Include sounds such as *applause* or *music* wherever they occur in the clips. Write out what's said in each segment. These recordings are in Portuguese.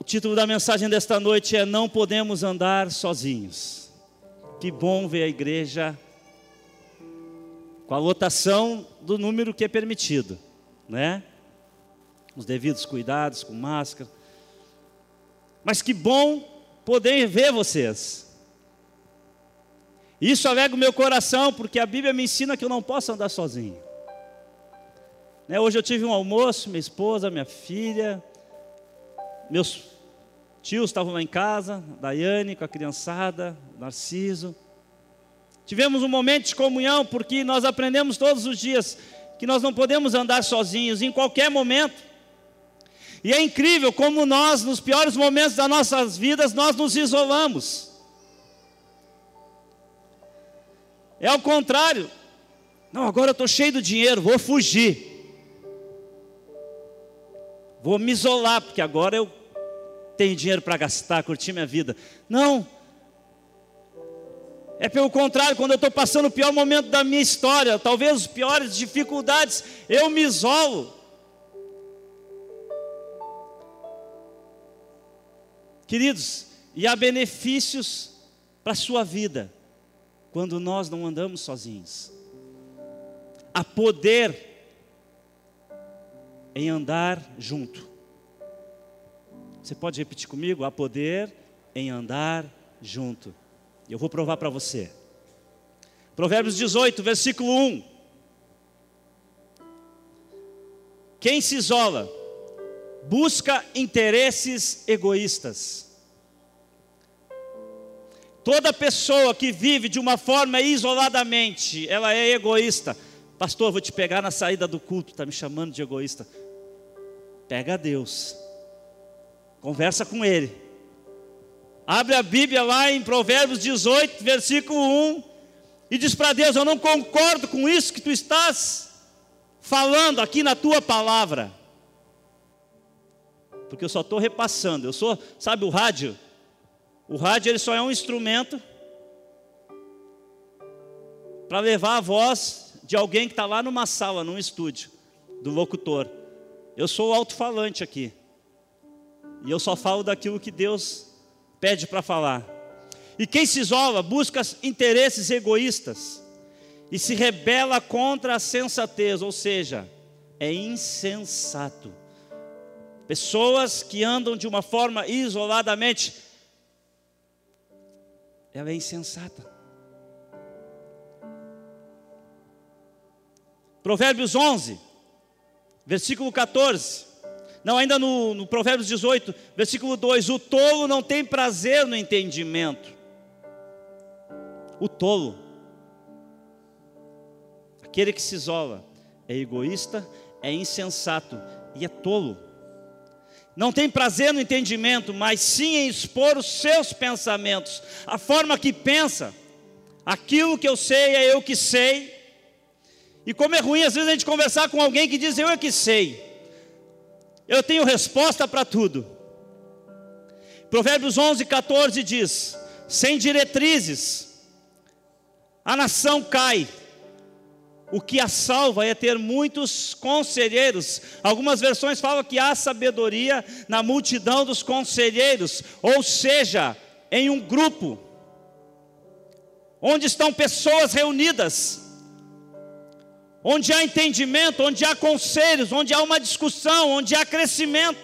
O título da mensagem desta noite é Não Podemos Andar Sozinhos. Que bom ver a igreja com a lotação do número que é permitido, né? Os devidos cuidados, com máscara. Mas que bom poder ver vocês. Isso alegra o meu coração, porque a Bíblia me ensina que eu não posso andar sozinho. Né, hoje eu tive um almoço, minha esposa, minha filha, meus tios estavam lá em casa, Daiane com a criançada, Narciso. Tivemos um momento de comunhão, porque nós aprendemos todos os dias que nós não podemos andar sozinhos em qualquer momento. E é incrível como nós, nos piores momentos das nossas vidas, nós nos isolamos. É ao contrário. Não, agora eu estou cheio de dinheiro, vou fugir. Vou me isolar, porque agora eu tenho dinheiro para gastar, curtir minha vida. Não. É pelo contrário, quando eu estou passando o pior momento da minha história, talvez as piores dificuldades, eu me isolo. Queridos, e há benefícios para a sua vida quando nós não andamos sozinhos. Há poder em andar junto. Você pode repetir comigo? Há poder em andar junto. Eu vou provar para você. Provérbios 18, versículo 1. Quem se isola busca interesses egoístas Toda pessoa que vive de uma forma isoladamente, ela é egoísta. Pastor, vou te pegar na saída do culto, está me chamando de egoísta. Pega Deus, conversa com Ele. Abre a Bíblia lá em Provérbios 18, versículo 1, e diz para Deus: Eu não concordo com isso que tu estás falando aqui na tua palavra, porque eu só estou repassando. Eu sou, sabe, o rádio o rádio ele só é um instrumento para levar a voz de alguém que está lá numa sala, num estúdio, do locutor. Eu sou o alto-falante aqui. E eu só falo daquilo que Deus pede para falar. E quem se isola busca interesses egoístas e se rebela contra a sensatez, ou seja, é insensato. Pessoas que andam de uma forma isoladamente ela é insensata. Provérbios 11, versículo 14. Não, ainda no, no Provérbios 18, versículo 2: O tolo não tem prazer no entendimento. O tolo, aquele que se isola, é egoísta, é insensato e é tolo. Não tem prazer no entendimento, mas sim em expor os seus pensamentos, a forma que pensa. Aquilo que eu sei é eu que sei. E como é ruim às vezes a gente conversar com alguém que diz eu é que sei. Eu tenho resposta para tudo. Provérbios 11, 14 diz: sem diretrizes, a nação cai, o que a salva é ter muitos conselheiros. Algumas versões falam que há sabedoria na multidão dos conselheiros, ou seja, em um grupo, onde estão pessoas reunidas, onde há entendimento, onde há conselhos, onde há uma discussão, onde há crescimento.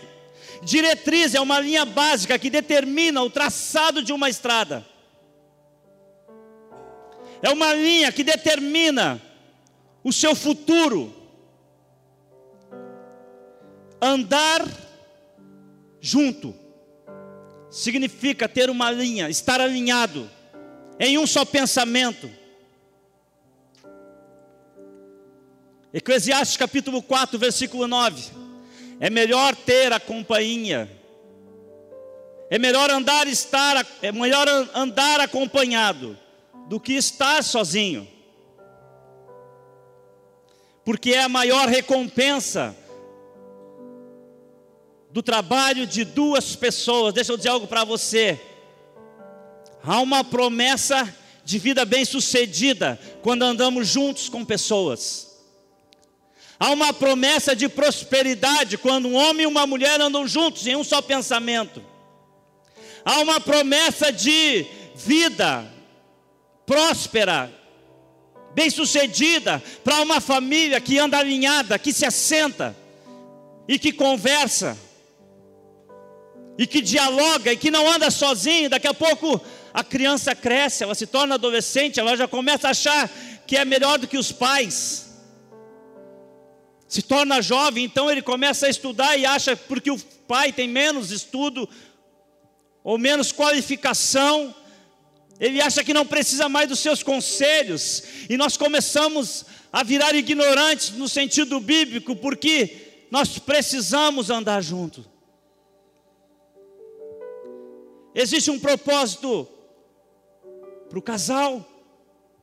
Diretriz é uma linha básica que determina o traçado de uma estrada. É uma linha que determina o seu futuro. Andar junto significa ter uma linha, estar alinhado em um só pensamento. Eclesiastes capítulo 4, versículo 9. É melhor ter a companhia. É melhor andar estar, é melhor andar acompanhado do que estar sozinho porque é a maior recompensa do trabalho de duas pessoas. Deixa eu dizer algo para você. Há uma promessa de vida bem-sucedida quando andamos juntos com pessoas. Há uma promessa de prosperidade quando um homem e uma mulher andam juntos em um só pensamento. Há uma promessa de vida próspera, bem-sucedida para uma família que anda alinhada, que se assenta e que conversa e que dialoga e que não anda sozinho. Daqui a pouco a criança cresce, ela se torna adolescente, ela já começa a achar que é melhor do que os pais. Se torna jovem, então ele começa a estudar e acha porque o pai tem menos estudo ou menos qualificação, ele acha que não precisa mais dos seus conselhos, e nós começamos a virar ignorantes no sentido bíblico, porque nós precisamos andar junto. Existe um propósito para o casal,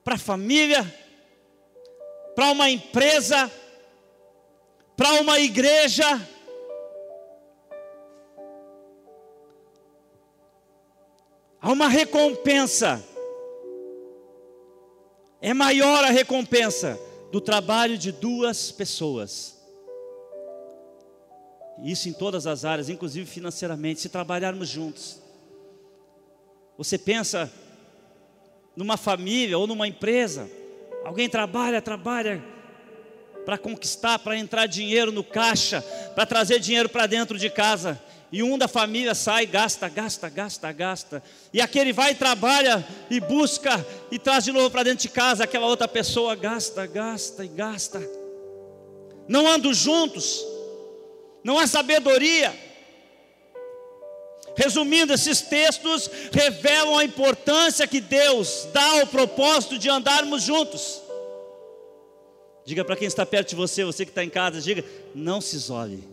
para a família, para uma empresa, para uma igreja. Há uma recompensa. É maior a recompensa do trabalho de duas pessoas. Isso em todas as áreas, inclusive financeiramente, se trabalharmos juntos. Você pensa numa família ou numa empresa, alguém trabalha, trabalha para conquistar, para entrar dinheiro no caixa, para trazer dinheiro para dentro de casa. E um da família sai, gasta, gasta, gasta, gasta. E aquele vai trabalha e busca e traz de novo para dentro de casa. Aquela outra pessoa gasta, gasta e gasta. Não andam juntos. Não há sabedoria. Resumindo, esses textos revelam a importância que Deus dá ao propósito de andarmos juntos. Diga para quem está perto de você, você que está em casa, diga: não se isole.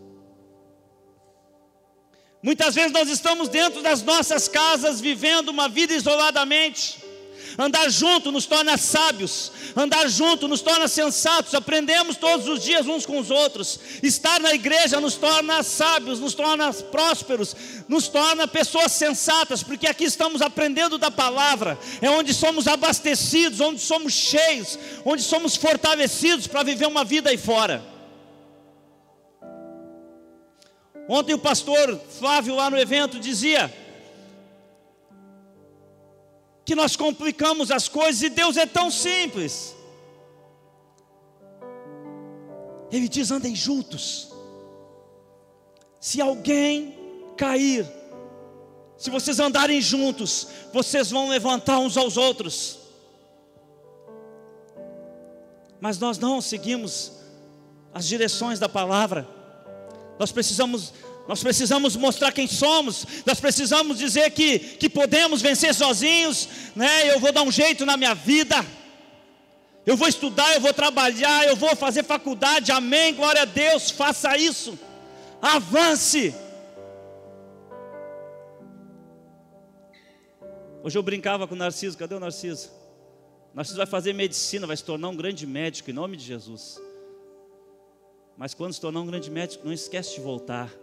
Muitas vezes nós estamos dentro das nossas casas vivendo uma vida isoladamente. Andar junto nos torna sábios, andar junto nos torna sensatos, aprendemos todos os dias uns com os outros. Estar na igreja nos torna sábios, nos torna prósperos, nos torna pessoas sensatas, porque aqui estamos aprendendo da palavra, é onde somos abastecidos, onde somos cheios, onde somos fortalecidos para viver uma vida aí fora. Ontem o pastor Flávio lá no evento dizia: que nós complicamos as coisas e Deus é tão simples. Ele diz: andem juntos. Se alguém cair, se vocês andarem juntos, vocês vão levantar uns aos outros. Mas nós não seguimos as direções da palavra. Nós precisamos nós precisamos mostrar quem somos, nós precisamos dizer que, que podemos vencer sozinhos, né? Eu vou dar um jeito na minha vida, eu vou estudar, eu vou trabalhar, eu vou fazer faculdade, amém, glória a Deus, faça isso, avance. Hoje eu brincava com o Narciso, cadê o Narciso? O Narciso vai fazer medicina, vai se tornar um grande médico em nome de Jesus. Mas quando se tornar um grande médico, não esquece de voltar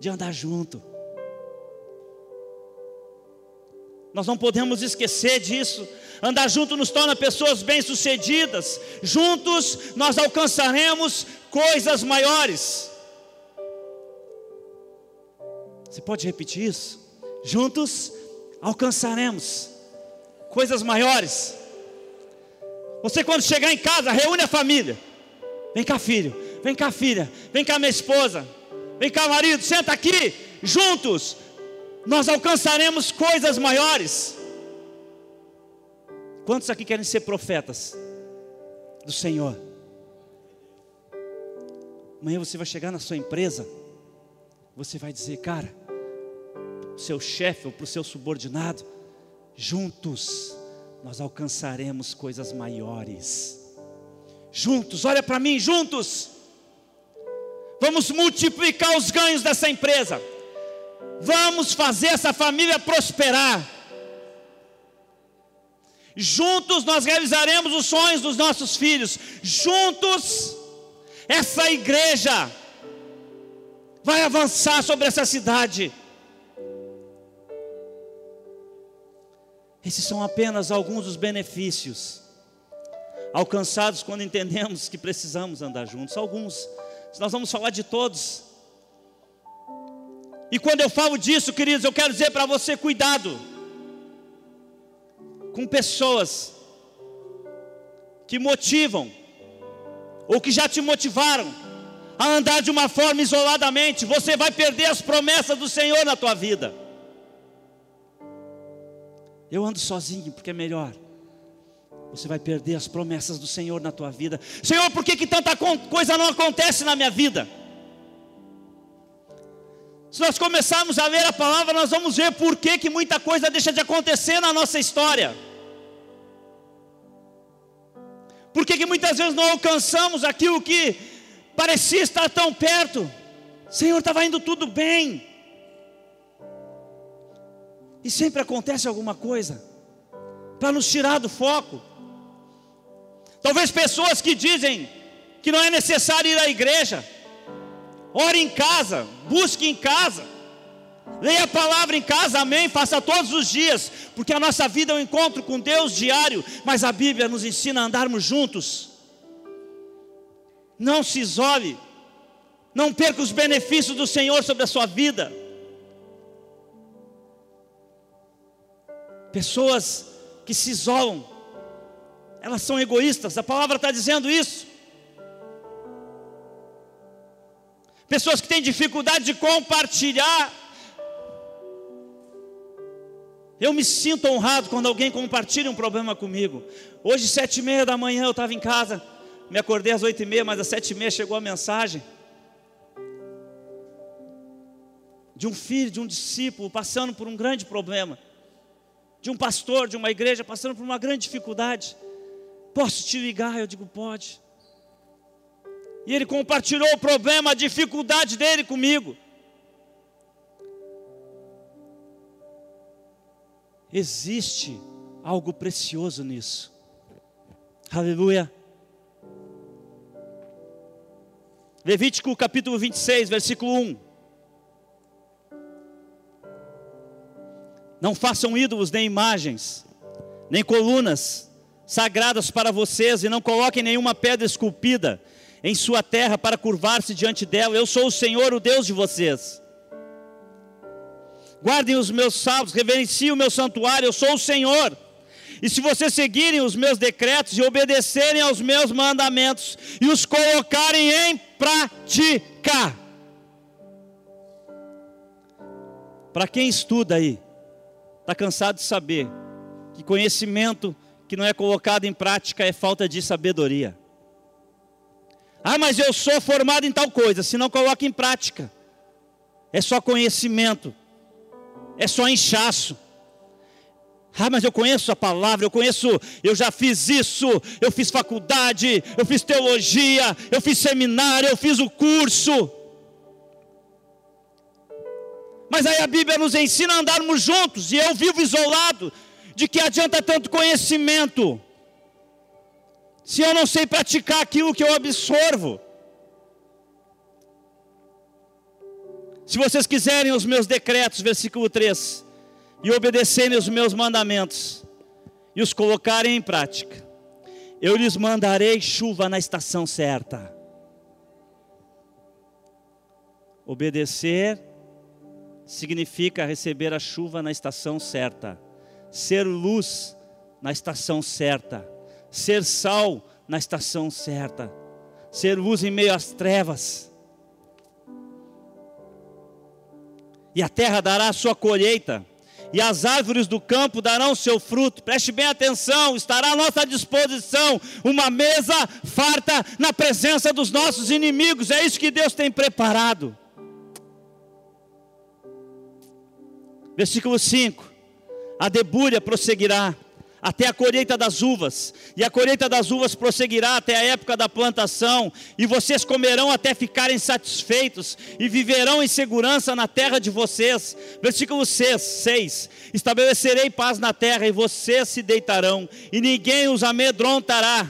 de andar junto. Nós não podemos esquecer disso. Andar junto nos torna pessoas bem-sucedidas. Juntos nós alcançaremos coisas maiores. Você pode repetir isso? Juntos alcançaremos coisas maiores. Você, quando chegar em casa, reúne a família. Vem cá, filho. Vem cá, filha. Vem cá, minha esposa. Vem cá, marido, senta aqui, juntos, nós alcançaremos coisas maiores. Quantos aqui querem ser profetas do Senhor? Amanhã você vai chegar na sua empresa, você vai dizer, cara, o seu chefe ou para o seu subordinado, juntos nós alcançaremos coisas maiores. Juntos, olha para mim, juntos Vamos multiplicar os ganhos dessa empresa. Vamos fazer essa família prosperar. Juntos nós realizaremos os sonhos dos nossos filhos. Juntos, essa igreja vai avançar sobre essa cidade. Esses são apenas alguns dos benefícios, alcançados quando entendemos que precisamos andar juntos. Alguns, nós vamos falar de todos. E quando eu falo disso, queridos, eu quero dizer para você: cuidado com pessoas que motivam, ou que já te motivaram, a andar de uma forma isoladamente, você vai perder as promessas do Senhor na tua vida. Eu ando sozinho porque é melhor. Você vai perder as promessas do Senhor na tua vida. Senhor, por que, que tanta coisa não acontece na minha vida? Se nós começarmos a ler a palavra, nós vamos ver por que, que muita coisa deixa de acontecer na nossa história. Por que, que muitas vezes não alcançamos aquilo que parecia estar tão perto. Senhor, estava indo tudo bem. E sempre acontece alguma coisa para nos tirar do foco. Talvez pessoas que dizem que não é necessário ir à igreja, ore em casa, busque em casa, leia a palavra em casa, amém, faça todos os dias, porque a nossa vida é um encontro com Deus diário, mas a Bíblia nos ensina a andarmos juntos. Não se isole. Não perca os benefícios do Senhor sobre a sua vida. Pessoas que se isolam, elas são egoístas, a palavra está dizendo isso. Pessoas que têm dificuldade de compartilhar. Eu me sinto honrado quando alguém compartilha um problema comigo. Hoje, sete e meia da manhã, eu estava em casa me acordei às oito e meia, mas às sete e meia chegou a mensagem de um filho, de um discípulo passando por um grande problema, de um pastor, de uma igreja passando por uma grande dificuldade. Posso te ligar? Eu digo, pode. E ele compartilhou o problema, a dificuldade dele comigo. Existe algo precioso nisso. Aleluia. Levítico capítulo 26, versículo 1. Não façam ídolos nem imagens, nem colunas sagradas para vocês, e não coloquem nenhuma pedra esculpida em sua terra para curvar-se diante dela. Eu sou o Senhor, o Deus de vocês. Guardem os meus sábados, reverenciem o meu santuário, eu sou o Senhor. E se vocês seguirem os meus decretos e obedecerem aos meus mandamentos e os colocarem em prática. Para quem estuda aí, está cansado de saber que conhecimento que não é colocado em prática é falta de sabedoria. Ah, mas eu sou formado em tal coisa, se não coloca em prática, é só conhecimento, é só inchaço. Ah, mas eu conheço a palavra, eu conheço, eu já fiz isso, eu fiz faculdade, eu fiz teologia, eu fiz seminário, eu fiz o curso. Mas aí a Bíblia nos ensina a andarmos juntos, e eu vivo isolado. De que adianta tanto conhecimento, se eu não sei praticar aquilo que eu absorvo? Se vocês quiserem os meus decretos, versículo 3 e obedecerem os meus mandamentos e os colocarem em prática, eu lhes mandarei chuva na estação certa. Obedecer significa receber a chuva na estação certa, ser luz na estação certa, ser sal na estação certa, ser luz em meio às trevas. E a terra dará a sua colheita e as árvores do campo darão seu fruto. Preste bem atenção, estará à nossa disposição uma mesa farta na presença dos nossos inimigos. É isso que Deus tem preparado. Versículo 5: A debúria prosseguirá até a colheita das uvas, e a colheita das uvas prosseguirá até a época da plantação, e vocês comerão até ficarem satisfeitos, e viverão em segurança na terra de vocês. Versículo 6: 6 Estabelecerei paz na terra, e vocês se deitarão, e ninguém os amedrontará.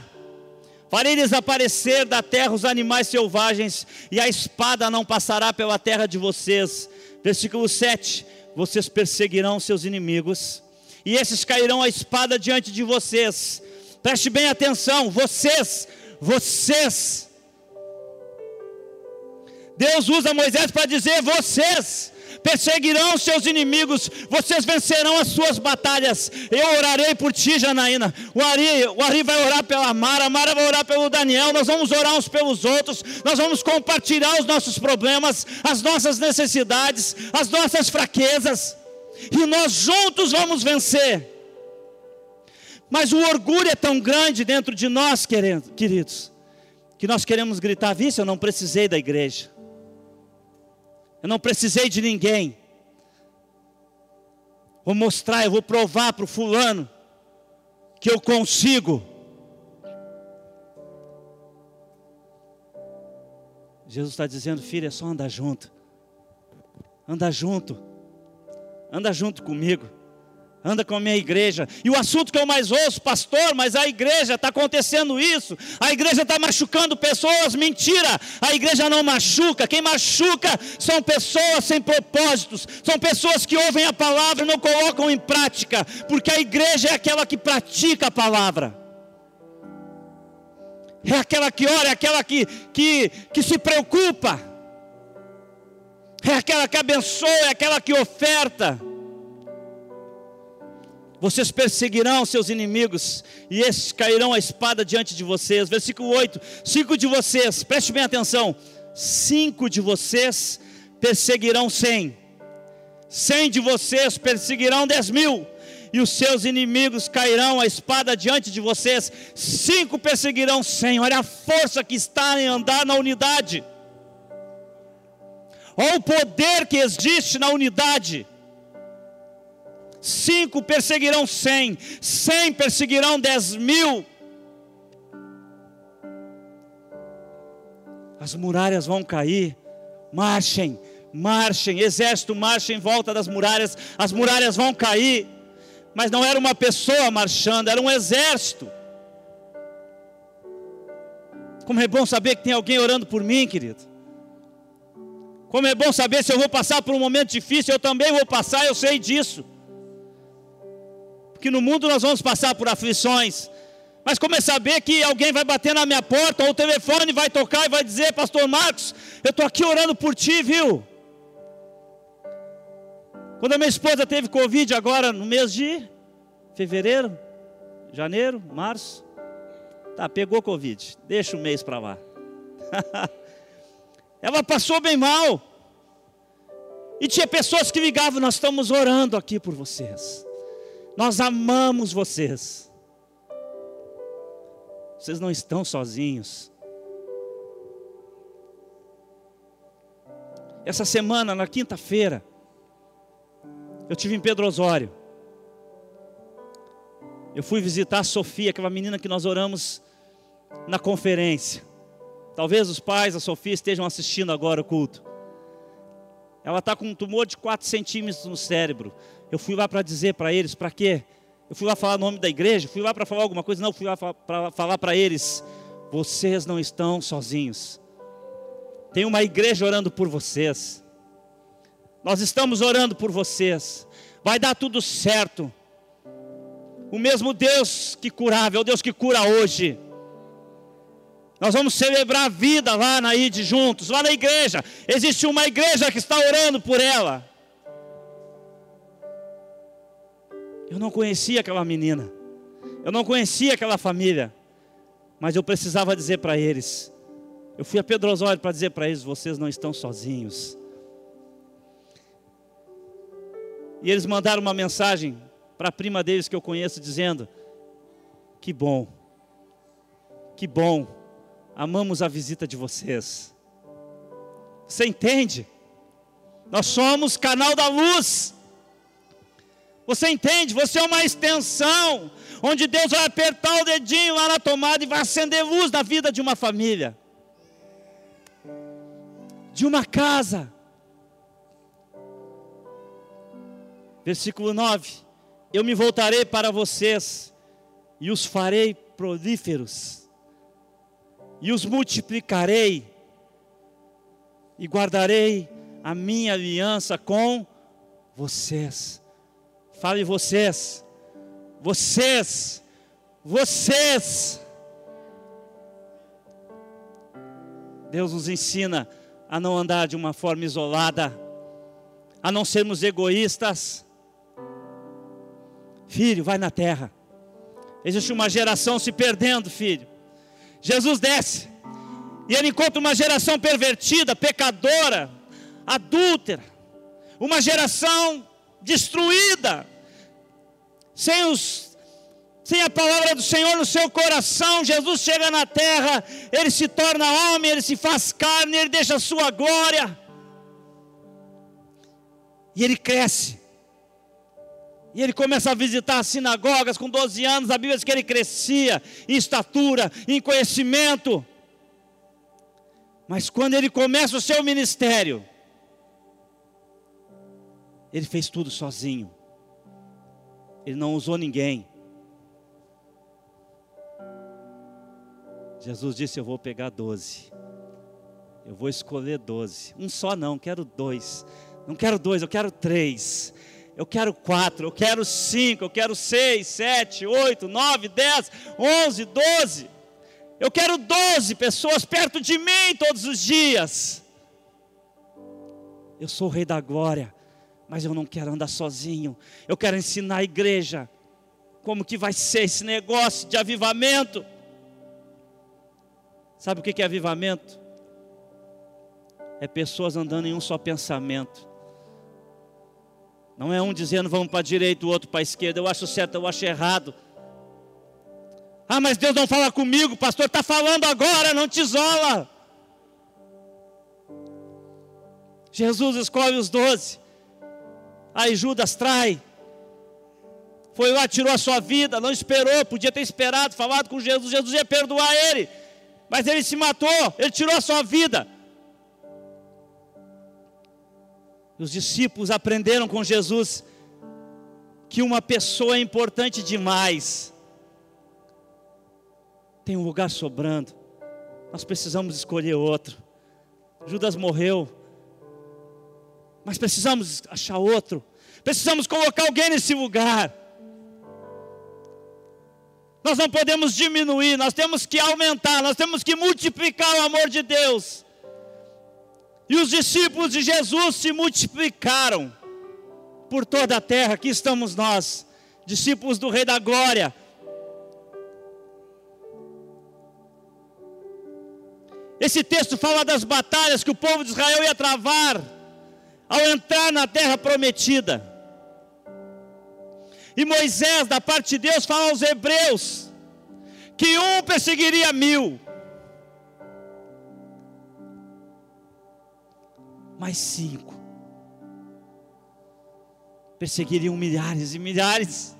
Farei desaparecer da terra os animais selvagens, e a espada não passará pela terra de vocês. Versículo 7: Vocês perseguirão seus inimigos e esses cairão a espada diante de vocês. Preste bem atenção, vocês, vocês. Deus usa Moisés para dizer: vocês perseguirão seus inimigos, vocês vencerão as suas batalhas. Eu orarei por ti, Janaína. O Ari, o Ari vai orar pela Mara, a Mara vai orar pelo Daniel. Nós vamos orar uns pelos outros, nós vamos compartilhar os nossos problemas, as nossas necessidades, as nossas fraquezas, e nós juntos vamos vencer. Mas o orgulho é tão grande dentro de nós, queridos, que nós queremos gritar: Vice, eu não precisei da igreja. Eu não precisei de ninguém. Vou mostrar, eu vou provar para o fulano que eu consigo. Jesus está dizendo, filho, é só andar junto. Anda junto. Anda junto comigo anda com a minha igreja. E o assunto que eu mais ouço, pastor, mas a igreja está acontecendo isso, a igreja está machucando pessoas, mentira, a igreja não machuca, quem machuca são pessoas sem propósitos, são pessoas que ouvem a palavra e não colocam em prática, porque a igreja é aquela que pratica a palavra. É aquela que ora, é aquela que, que, que se preocupa, é aquela que abençoa, é aquela que oferta. Vocês perseguirão seus inimigos, e esses cairão a espada diante de vocês. Versículo 8: Cinco de vocês, preste bem atenção: cinco de vocês perseguirão cem, cem de vocês perseguirão dez mil, e os seus inimigos cairão a espada diante de vocês. Cinco perseguirão cem. Olha a força que está em andar na unidade. Olha o poder que existe na unidade. Cinco perseguirão cem, cem perseguirão dez mil. As muralhas vão cair. Marchem, marchem, exército, marchem em volta das muralhas. As muralhas vão cair. Mas não era uma pessoa marchando, era um exército. Como é bom saber que tem alguém orando por mim, querido. Como é bom saber se eu vou passar por um momento difícil, eu também vou passar, eu sei disso que no mundo nós vamos passar por aflições. Mas como é saber que alguém vai bater na minha porta, ou o telefone vai tocar e vai dizer, Pastor Marcos, eu estou aqui orando por ti, viu? Quando a minha esposa teve Covid agora no mês de fevereiro, janeiro, março, tá, pegou Covid, deixa o mês para lá. *laughs* Ela passou bem mal. E tinha pessoas que ligavam, nós estamos orando aqui por vocês. Nós amamos vocês. Vocês não estão sozinhos. Essa semana, na quinta-feira, eu tive em Pedro Osório. Eu fui visitar a Sofia, aquela menina que nós oramos na conferência. Talvez os pais da Sofia estejam assistindo agora o culto. Ela está com um tumor de 4 centímetros no cérebro. Eu fui lá para dizer para eles, para quê? Eu fui lá falar o nome da igreja, fui lá para falar alguma coisa, não, fui lá para falar para eles, vocês não estão sozinhos. Tem uma igreja orando por vocês. Nós estamos orando por vocês. Vai dar tudo certo. O mesmo Deus que curava, é o Deus que cura hoje. Nós vamos celebrar a vida lá na ID juntos, lá na igreja. Existe uma igreja que está orando por ela. Eu não conhecia aquela menina. Eu não conhecia aquela família. Mas eu precisava dizer para eles. Eu fui a Pedro Osório para dizer para eles: vocês não estão sozinhos. E eles mandaram uma mensagem para a prima deles que eu conheço, dizendo: Que bom, que bom amamos a visita de vocês. Você entende? Nós somos canal da luz. Você entende? Você é uma extensão, onde Deus vai apertar o dedinho lá na tomada e vai acender luz na vida de uma família, de uma casa. Versículo 9: Eu me voltarei para vocês e os farei prolíferos e os multiplicarei, e guardarei a minha aliança com vocês. Fale vocês, vocês, vocês. Deus nos ensina a não andar de uma forma isolada, a não sermos egoístas. Filho, vai na terra. Existe uma geração se perdendo, filho. Jesus desce e ele encontra uma geração pervertida, pecadora, adúltera, uma geração destruída, sem os sem a palavra do Senhor no seu coração, Jesus chega na terra, ele se torna homem, ele se faz carne, ele deixa a sua glória. E ele cresce. E ele começa a visitar as sinagogas com 12 anos. A Bíblia diz que ele crescia em estatura, em conhecimento. Mas quando ele começa o seu ministério, ele fez tudo sozinho. Ele não usou ninguém. Jesus disse: Eu vou pegar doze. Eu vou escolher doze. Um só não, quero dois. Não quero dois, eu quero três. Eu quero quatro, eu quero cinco, eu quero seis, sete, oito, nove, dez, onze, doze. Eu quero doze pessoas perto de mim todos os dias. Eu sou o Rei da Glória, mas eu não quero andar sozinho. Eu quero ensinar a igreja como que vai ser esse negócio de avivamento. Sabe o que é avivamento? É pessoas andando em um só pensamento. Não é um dizendo vamos para a direita, o outro para a esquerda. Eu acho certo, eu acho errado. Ah, mas Deus não fala comigo, pastor está falando agora, não te isola. Jesus escolhe os doze. Aí Judas trai. Foi lá, tirou a sua vida, não esperou, podia ter esperado, falado com Jesus, Jesus ia perdoar ele mas ele se matou, ele tirou a sua vida. Os discípulos aprenderam com Jesus que uma pessoa é importante demais. Tem um lugar sobrando. Nós precisamos escolher outro. Judas morreu. Mas precisamos achar outro. Precisamos colocar alguém nesse lugar. Nós não podemos diminuir, nós temos que aumentar, nós temos que multiplicar o amor de Deus. E os discípulos de Jesus se multiplicaram por toda a terra. Aqui estamos nós, discípulos do Rei da Glória. Esse texto fala das batalhas que o povo de Israel ia travar ao entrar na terra prometida. E Moisés, da parte de Deus, fala aos hebreus que um perseguiria mil, mais cinco perseguiriam milhares e milhares.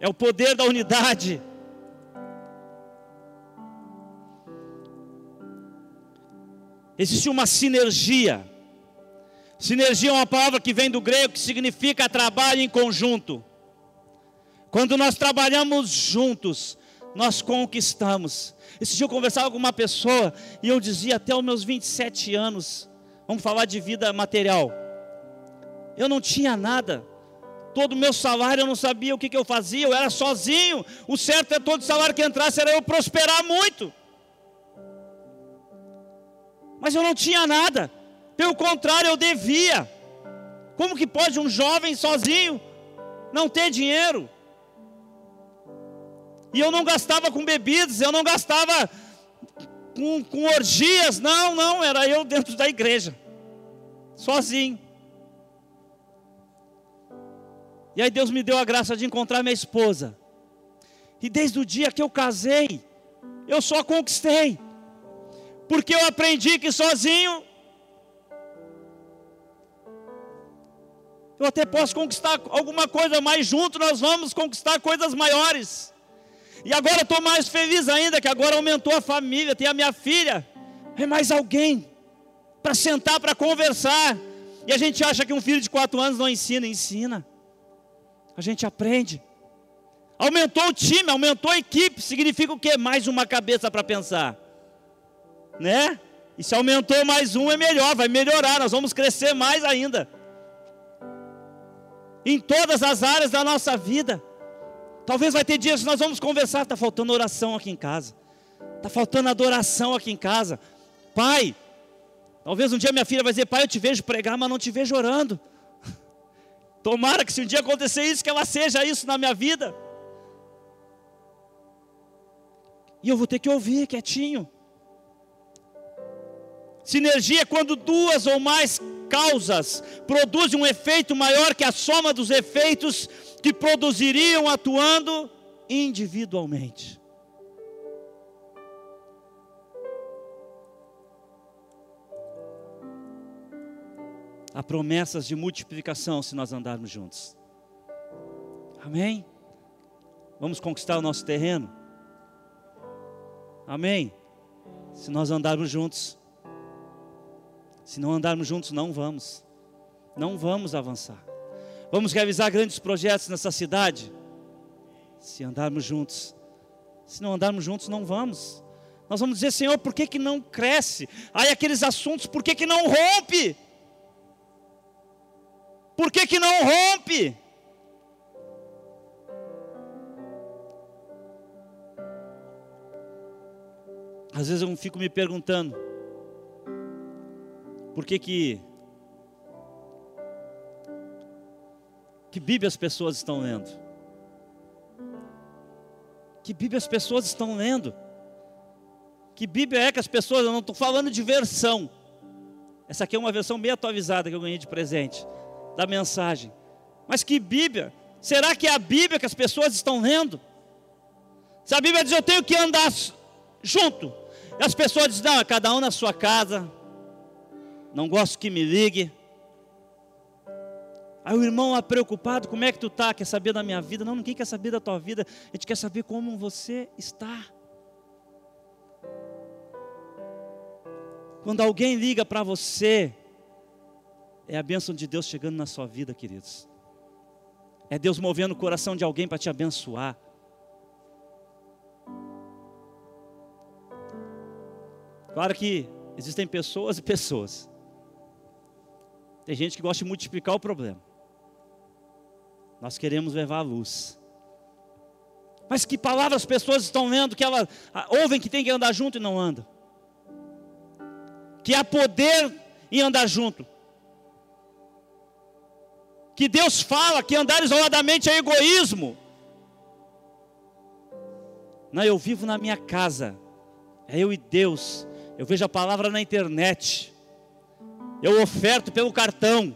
É o poder da unidade. Existe uma sinergia. Sinergia é uma palavra que vem do grego que significa trabalho em conjunto. Quando nós trabalhamos juntos, nós conquistamos. Esse dia eu conversava com uma pessoa e eu dizia até os meus 27 anos, vamos falar de vida material. Eu não tinha nada. Todo o meu salário eu não sabia o que, que eu fazia, eu era sozinho. O certo é todo salário que entrasse era eu prosperar muito. Mas eu não tinha nada. Pelo contrário, eu devia. Como que pode um jovem sozinho não ter dinheiro? E eu não gastava com bebidas, eu não gastava com, com orgias, não, não, era eu dentro da igreja, sozinho. E aí Deus me deu a graça de encontrar minha esposa. E desde o dia que eu casei, eu só conquistei. Porque eu aprendi que sozinho eu até posso conquistar alguma coisa, mas junto nós vamos conquistar coisas maiores. E agora estou mais feliz ainda, que agora aumentou a família, tem a minha filha. É mais alguém para sentar, para conversar. E a gente acha que um filho de quatro anos não ensina, ensina. A gente aprende. Aumentou o time, aumentou a equipe, significa o quê? Mais uma cabeça para pensar. Né? E se aumentou mais um é melhor, vai melhorar, nós vamos crescer mais ainda. Em todas as áreas da nossa vida. Talvez vai ter dias que nós vamos conversar, está faltando oração aqui em casa. Está faltando adoração aqui em casa. Pai, talvez um dia minha filha vai dizer, pai, eu te vejo pregar, mas não te vejo orando. *laughs* Tomara que se um dia acontecer isso, que ela seja isso na minha vida. E eu vou ter que ouvir quietinho. Sinergia é quando duas ou mais causas produzem um efeito maior que a soma dos efeitos que produziriam atuando individualmente. Há promessas de multiplicação se nós andarmos juntos. Amém? Vamos conquistar o nosso terreno? Amém? Se nós andarmos juntos. Se não andarmos juntos, não vamos. Não vamos avançar. Vamos realizar grandes projetos nessa cidade? Se andarmos juntos. Se não andarmos juntos, não vamos. Nós vamos dizer, Senhor, por que, que não cresce? Aí aqueles assuntos, por que, que não rompe? Por que, que não rompe? Às vezes eu fico me perguntando, por que que que Bíblia as pessoas estão lendo? Que Bíblia as pessoas estão lendo? Que Bíblia é que as pessoas, eu não estou falando de versão. Essa aqui é uma versão bem atualizada que eu ganhei de presente da mensagem. Mas que Bíblia? Será que é a Bíblia que as pessoas estão lendo? Se a Bíblia diz eu tenho que andar junto, e as pessoas dizem, não, é cada um na sua casa, não gosto que me ligue. Aí o irmão lá preocupado, como é que tu está? Quer saber da minha vida? Não, ninguém quer saber da tua vida, a gente quer saber como você está. Quando alguém liga para você, é a bênção de Deus chegando na sua vida, queridos. É Deus movendo o coração de alguém para te abençoar. Claro que existem pessoas e pessoas. Tem gente que gosta de multiplicar o problema. Nós queremos levar a luz. Mas que palavras as pessoas estão lendo que elas ouvem que tem que andar junto e não andam? Que há poder em andar junto que Deus fala que andar isoladamente é egoísmo. Não, eu vivo na minha casa, é eu e Deus. Eu vejo a palavra na internet, eu oferto pelo cartão,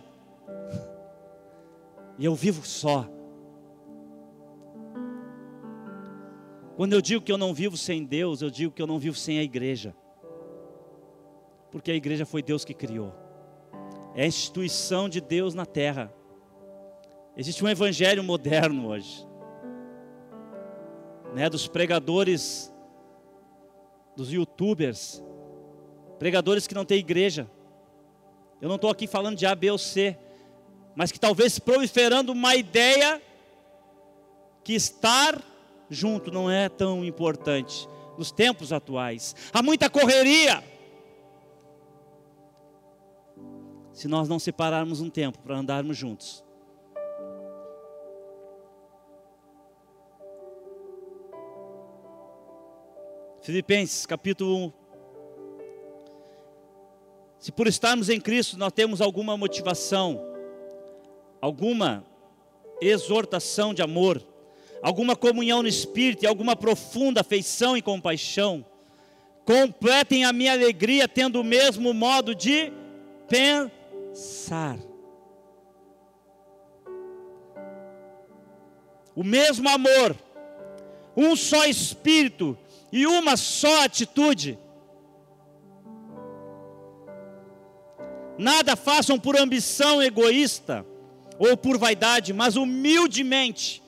e eu vivo só. Quando eu digo que eu não vivo sem Deus, eu digo que eu não vivo sem a igreja, porque a igreja foi Deus que criou, é a instituição de Deus na terra. Existe um evangelho moderno hoje, né, dos pregadores, dos youtubers, pregadores que não têm igreja. Eu não estou aqui falando de A, B ou C, mas que talvez proliferando uma ideia que estar junto não é tão importante nos tempos atuais. Há muita correria. Se nós não separarmos um tempo para andarmos juntos, Filipenses capítulo 1. Se por estarmos em Cristo nós temos alguma motivação, alguma exortação de amor, alguma comunhão no Espírito e alguma profunda afeição e compaixão, completem a minha alegria tendo o mesmo modo de pensar. O mesmo amor, um só Espírito, e uma só atitude. Nada façam por ambição egoísta ou por vaidade, mas humildemente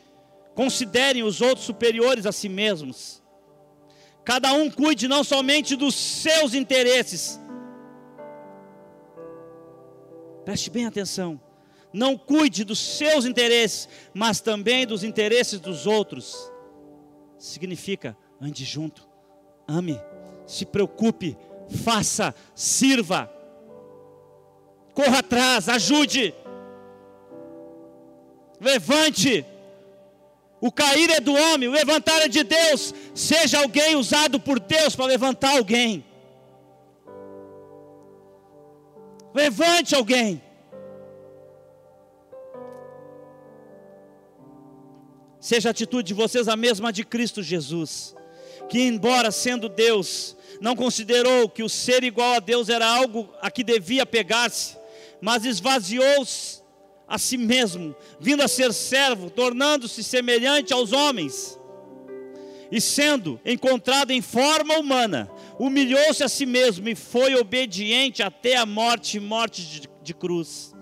considerem os outros superiores a si mesmos. Cada um cuide não somente dos seus interesses. Preste bem atenção. Não cuide dos seus interesses, mas também dos interesses dos outros. Significa ande junto, ame, se preocupe, faça, sirva, corra atrás, ajude, levante, O cair é do homem, o levantar é de Deus. Seja alguém usado por Deus para levantar alguém. Levante alguém. Seja a atitude de vocês a mesma de Cristo Jesus, que, embora sendo Deus, não considerou que o ser igual a Deus era algo a que devia pegar-se, mas esvaziou-se a si mesmo, vindo a ser servo, tornando-se semelhante aos homens. E sendo encontrado em forma humana, humilhou-se a si mesmo e foi obediente até a morte morte de, de cruz.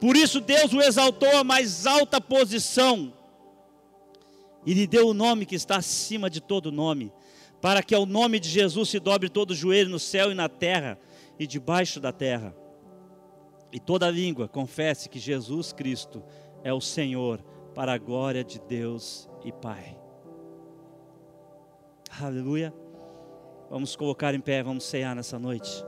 Por isso Deus o exaltou à mais alta posição e lhe deu o nome que está acima de todo nome, para que ao nome de Jesus se dobre todo o joelho no céu e na terra e debaixo da terra. E toda língua confesse que Jesus Cristo é o Senhor, para a glória de Deus e Pai. Aleluia. Vamos colocar em pé, vamos cear nessa noite.